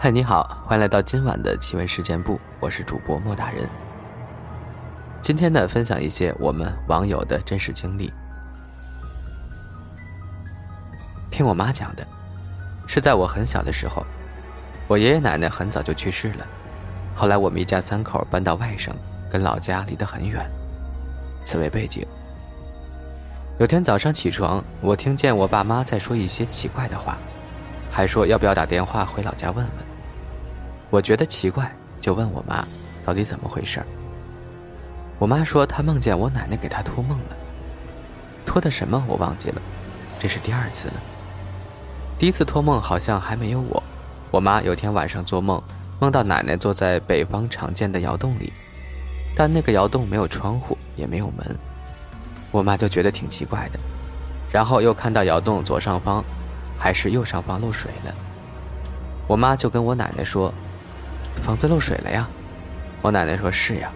嗨，你好，欢迎来到今晚的奇闻事件部，我是主播莫大人。今天呢，分享一些我们网友的真实经历。听我妈讲的，是在我很小的时候，我爷爷奶奶很早就去世了，后来我们一家三口搬到外省，跟老家离得很远。此为背景。有天早上起床，我听见我爸妈在说一些奇怪的话，还说要不要打电话回老家问问。我觉得奇怪，就问我妈，到底怎么回事我妈说她梦见我奶奶给她托梦了，托的什么我忘记了，这是第二次了。第一次托梦好像还没有我。我妈有天晚上做梦，梦到奶奶坐在北方常见的窑洞里，但那个窑洞没有窗户，也没有门。我妈就觉得挺奇怪的，然后又看到窑洞左上方，还是右上方漏水了。我妈就跟我奶奶说。房子漏水了呀，我奶奶说是呀，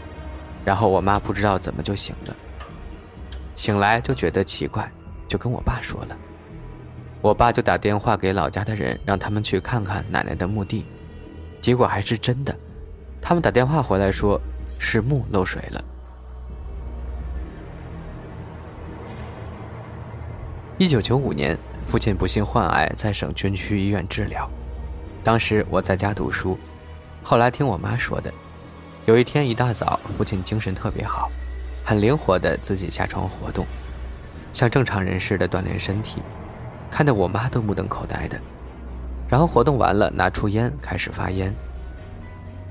然后我妈不知道怎么就醒了，醒来就觉得奇怪，就跟我爸说了，我爸就打电话给老家的人，让他们去看看奶奶的墓地，结果还是真的，他们打电话回来说是墓漏水了。一九九五年，父亲不幸患癌，在省军区医院治疗，当时我在家读书。后来听我妈说的，有一天一大早，父亲精神特别好，很灵活的自己下床活动，像正常人似的锻炼身体，看得我妈都目瞪口呆的。然后活动完了，拿出烟开始发烟。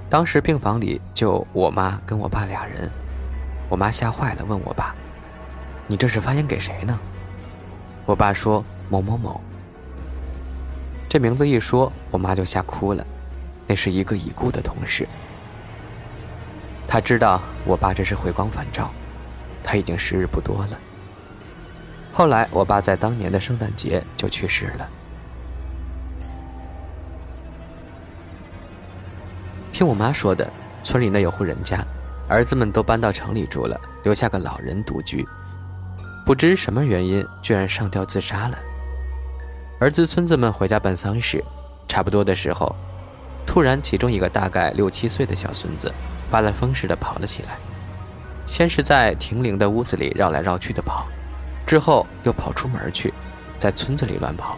当时病房里就我妈跟我爸俩人，我妈吓坏了，问我爸：“你这是发烟给谁呢？”我爸说：“某某某。”这名字一说，我妈就吓哭了。那是一个已故的同事，他知道我爸这是回光返照，他已经时日不多了。后来我爸在当年的圣诞节就去世了。听我妈说的，村里那有户人家，儿子们都搬到城里住了，留下个老人独居，不知什么原因，居然上吊自杀了。儿子孙子们回家办丧事，差不多的时候。突然，其中一个大概六七岁的小孙子发了疯似的跑了起来，先是在停灵的屋子里绕来绕去的跑，之后又跑出门去，在村子里乱跑，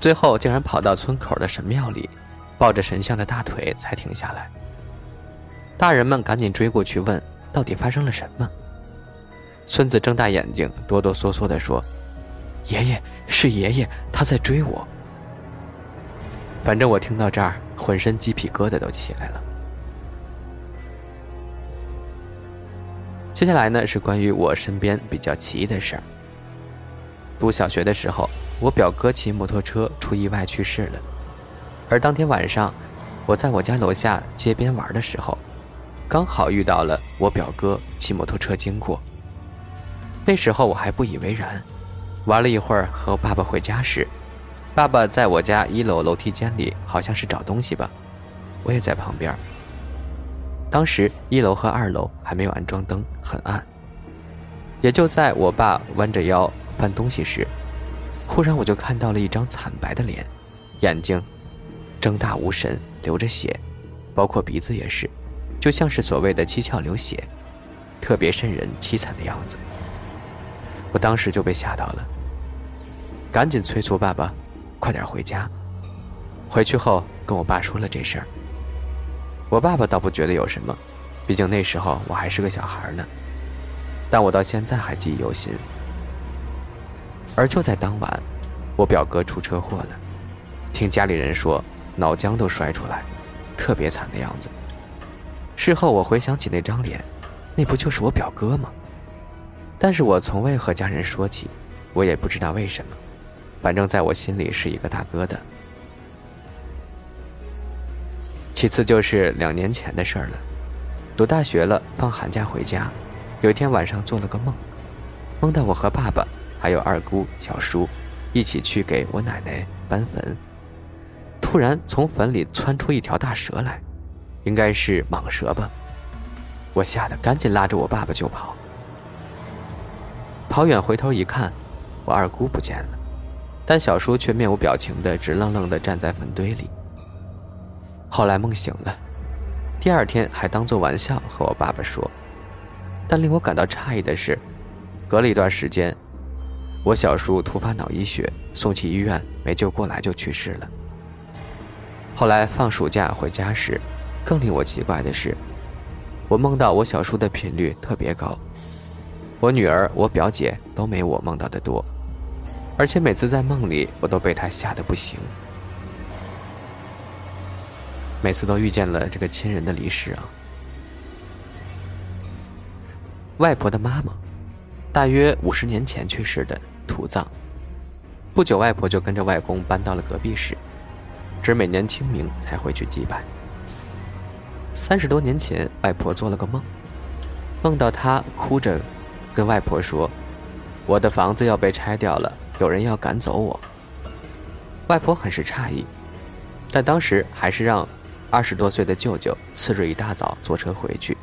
最后竟然跑到村口的神庙里，抱着神像的大腿才停下来。大人们赶紧追过去问，到底发生了什么？孙子睁大眼睛，哆哆嗦嗦地说：“爷爷是爷爷，他在追我。”反正我听到这儿，浑身鸡皮疙瘩都起来了。接下来呢，是关于我身边比较奇异的事儿。读小学的时候，我表哥骑摩托车出意外去世了，而当天晚上，我在我家楼下街边玩的时候，刚好遇到了我表哥骑摩托车经过。那时候我还不以为然，玩了一会儿，和爸爸回家时。爸爸在我家一楼楼梯间里，好像是找东西吧，我也在旁边。当时一楼和二楼还没有安装灯，很暗。也就在我爸弯着腰翻东西时，忽然我就看到了一张惨白的脸，眼睛睁大无神，流着血，包括鼻子也是，就像是所谓的七窍流血，特别瘆人凄惨的样子。我当时就被吓到了，赶紧催促爸爸。快点回家！回去后跟我爸说了这事儿。我爸爸倒不觉得有什么，毕竟那时候我还是个小孩呢。但我到现在还记忆犹新。而就在当晚，我表哥出车祸了，听家里人说脑浆都摔出来，特别惨的样子。事后我回想起那张脸，那不就是我表哥吗？但是我从未和家人说起，我也不知道为什么。反正在我心里是一个大哥的。其次就是两年前的事儿了，读大学了，放寒假回家，有一天晚上做了个梦，梦到我和爸爸还有二姑、小叔一起去给我奶奶搬坟，突然从坟里窜出一条大蛇来，应该是蟒蛇吧，我吓得赶紧拉着我爸爸就跑，跑远回头一看，我二姑不见了。但小叔却面无表情的直愣愣的站在坟堆里。后来梦醒了，第二天还当做玩笑和我爸爸说，但令我感到诧异的是，隔了一段时间，我小叔突发脑溢血，送去医院没救过来就去世了。后来放暑假回家时，更令我奇怪的是，我梦到我小叔的频率特别高，我女儿、我表姐都没我梦到的多。而且每次在梦里，我都被他吓得不行。每次都遇见了这个亲人的离世啊。外婆的妈妈，大约五十年前去世的，土葬。不久，外婆就跟着外公搬到了隔壁市，只每年清明才回去祭拜。三十多年前，外婆做了个梦，梦到她哭着跟外婆说：“我的房子要被拆掉了。”有人要赶走我，外婆很是诧异，但当时还是让二十多岁的舅舅次日一大早坐车回去，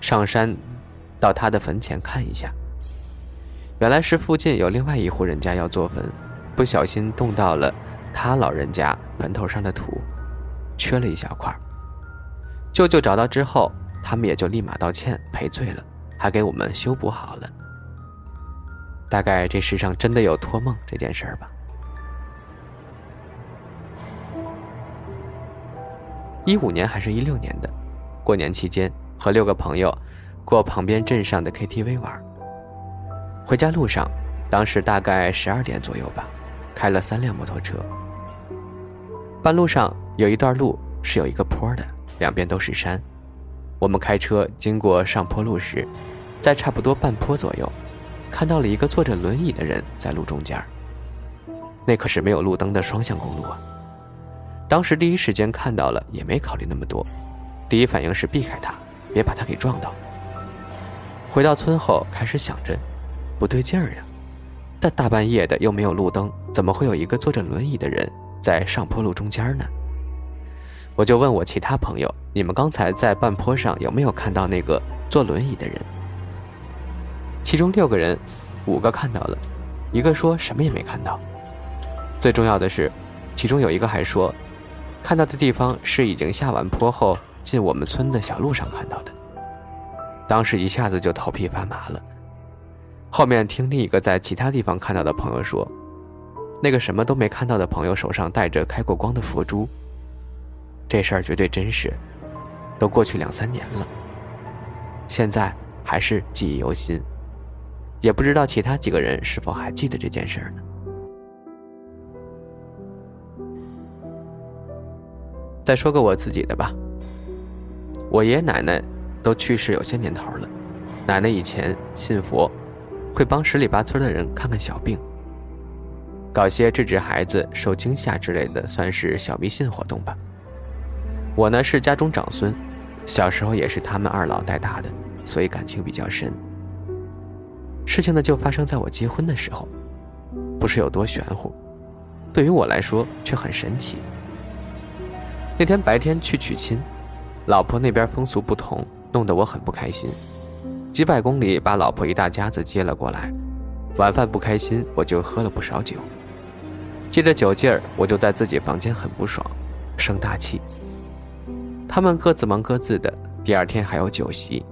上山到他的坟前看一下。原来是附近有另外一户人家要做坟，不小心动到了他老人家坟头上的土，缺了一小块。舅舅找到之后，他们也就立马道歉赔罪了，还给我们修补好了。大概这世上真的有托梦这件事儿吧。一五年还是一六年的，过年期间和六个朋友过旁边镇上的 KTV 玩。回家路上，当时大概十二点左右吧，开了三辆摩托车。半路上有一段路是有一个坡的，两边都是山。我们开车经过上坡路时，在差不多半坡左右。看到了一个坐着轮椅的人在路中间那可是没有路灯的双向公路啊！当时第一时间看到了，也没考虑那么多，第一反应是避开他，别把他给撞到。回到村后，开始想着，不对劲儿呀，但大半夜的又没有路灯，怎么会有一个坐着轮椅的人在上坡路中间呢？我就问我其他朋友，你们刚才在半坡上有没有看到那个坐轮椅的人？其中六个人，五个看到了，一个说什么也没看到。最重要的是，其中有一个还说，看到的地方是已经下完坡后进我们村的小路上看到的。当时一下子就头皮发麻了。后面听另一个在其他地方看到的朋友说，那个什么都没看到的朋友手上戴着开过光的佛珠。这事儿绝对真实，都过去两三年了，现在还是记忆犹新。也不知道其他几个人是否还记得这件事儿呢？再说个我自己的吧。我爷爷奶奶都去世有些年头了，奶奶以前信佛，会帮十里八村的人看看小病，搞些制止孩子受惊吓之类的，算是小迷信活动吧。我呢是家中长孙，小时候也是他们二老带大的，所以感情比较深。事情呢，就发生在我结婚的时候，不是有多玄乎，对于我来说却很神奇。那天白天去娶亲，老婆那边风俗不同，弄得我很不开心。几百公里把老婆一大家子接了过来，晚饭不开心，我就喝了不少酒。借着酒劲儿，我就在自己房间很不爽，生大气。他们各自忙各自的，第二天还有酒席。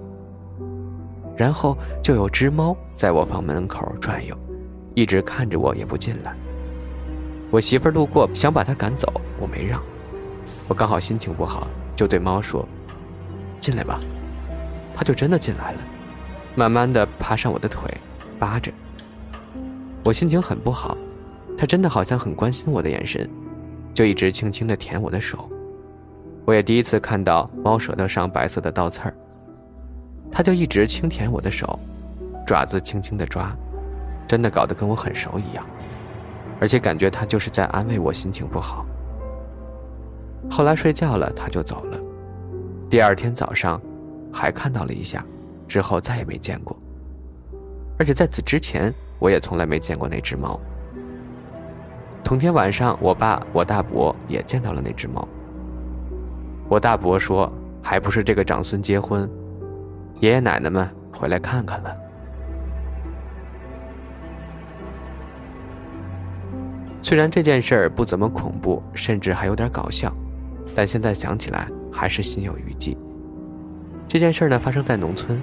然后就有只猫在我房门口转悠，一直看着我也不进来。我媳妇儿路过想把它赶走，我没让。我刚好心情不好，就对猫说：“进来吧。”它就真的进来了，慢慢的爬上我的腿，扒着。我心情很不好，它真的好像很关心我的眼神，就一直轻轻的舔我的手。我也第一次看到猫舌头上白色的倒刺儿。他就一直轻舔我的手，爪子轻轻的抓，真的搞得跟我很熟一样，而且感觉他就是在安慰我心情不好。后来睡觉了，他就走了。第二天早上，还看到了一下，之后再也没见过。而且在此之前，我也从来没见过那只猫。同天晚上，我爸、我大伯也见到了那只猫。我大伯说，还不是这个长孙结婚。爷爷奶奶们回来看看了。虽然这件事儿不怎么恐怖，甚至还有点搞笑，但现在想起来还是心有余悸。这件事呢，发生在农村，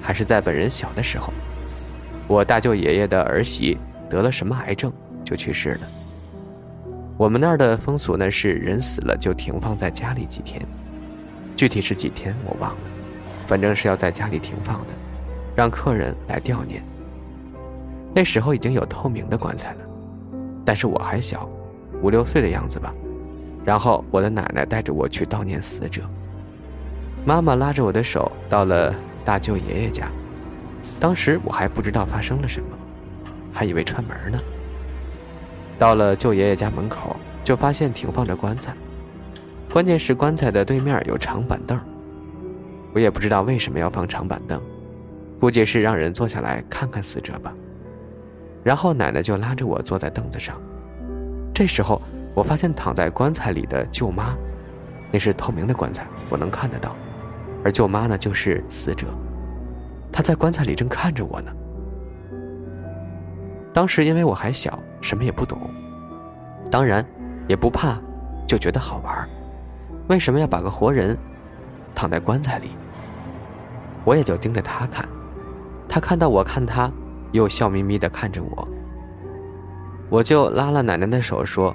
还是在本人小的时候。我大舅爷爷的儿媳得了什么癌症，就去世了。我们那儿的风俗呢，是人死了就停放在家里几天，具体是几天我忘了，反正是要在家里停放的，让客人来悼念。那时候已经有透明的棺材了，但是我还小，五六岁的样子吧。然后我的奶奶带着我去悼念死者。妈妈拉着我的手到了大舅爷爷家，当时我还不知道发生了什么，还以为串门呢。到了舅爷爷家门口，就发现停放着棺材，关键是棺材的对面有长板凳。我也不知道为什么要放长板凳，估计是让人坐下来看看死者吧。然后奶奶就拉着我坐在凳子上，这时候我发现躺在棺材里的舅妈，那是透明的棺材，我能看得到。而舅妈呢，就是死者，她在棺材里正看着我呢。当时因为我还小，什么也不懂，当然也不怕，就觉得好玩。为什么要把个活人躺在棺材里？我也就盯着他看，他看到我看他，又笑眯眯地看着我。我就拉了奶奶的手说：“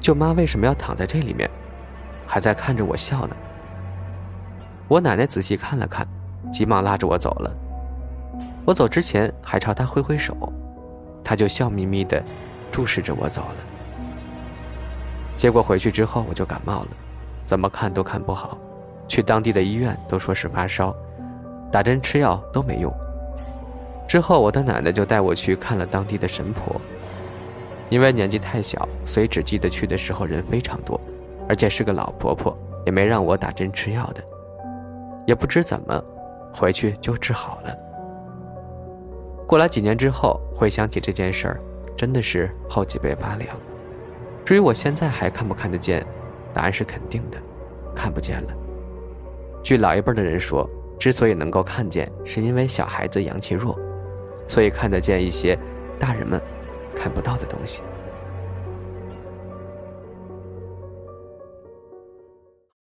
舅妈为什么要躺在这里面，还在看着我笑呢？”我奶奶仔细看了看，急忙拉着我走了。我走之前还朝她挥挥手，她就笑眯眯地注视着我走了。结果回去之后我就感冒了，怎么看都看不好，去当地的医院都说是发烧，打针吃药都没用。之后我的奶奶就带我去看了当地的神婆，因为年纪太小，所以只记得去的时候人非常多，而且是个老婆婆，也没让我打针吃药的。也不知怎么，回去就治好了。过来几年之后，回想起这件事儿，真的是后脊背发凉。至于我现在还看不看得见，答案是肯定的，看不见了。据老一辈的人说，之所以能够看见，是因为小孩子阳气弱，所以看得见一些大人们看不到的东西。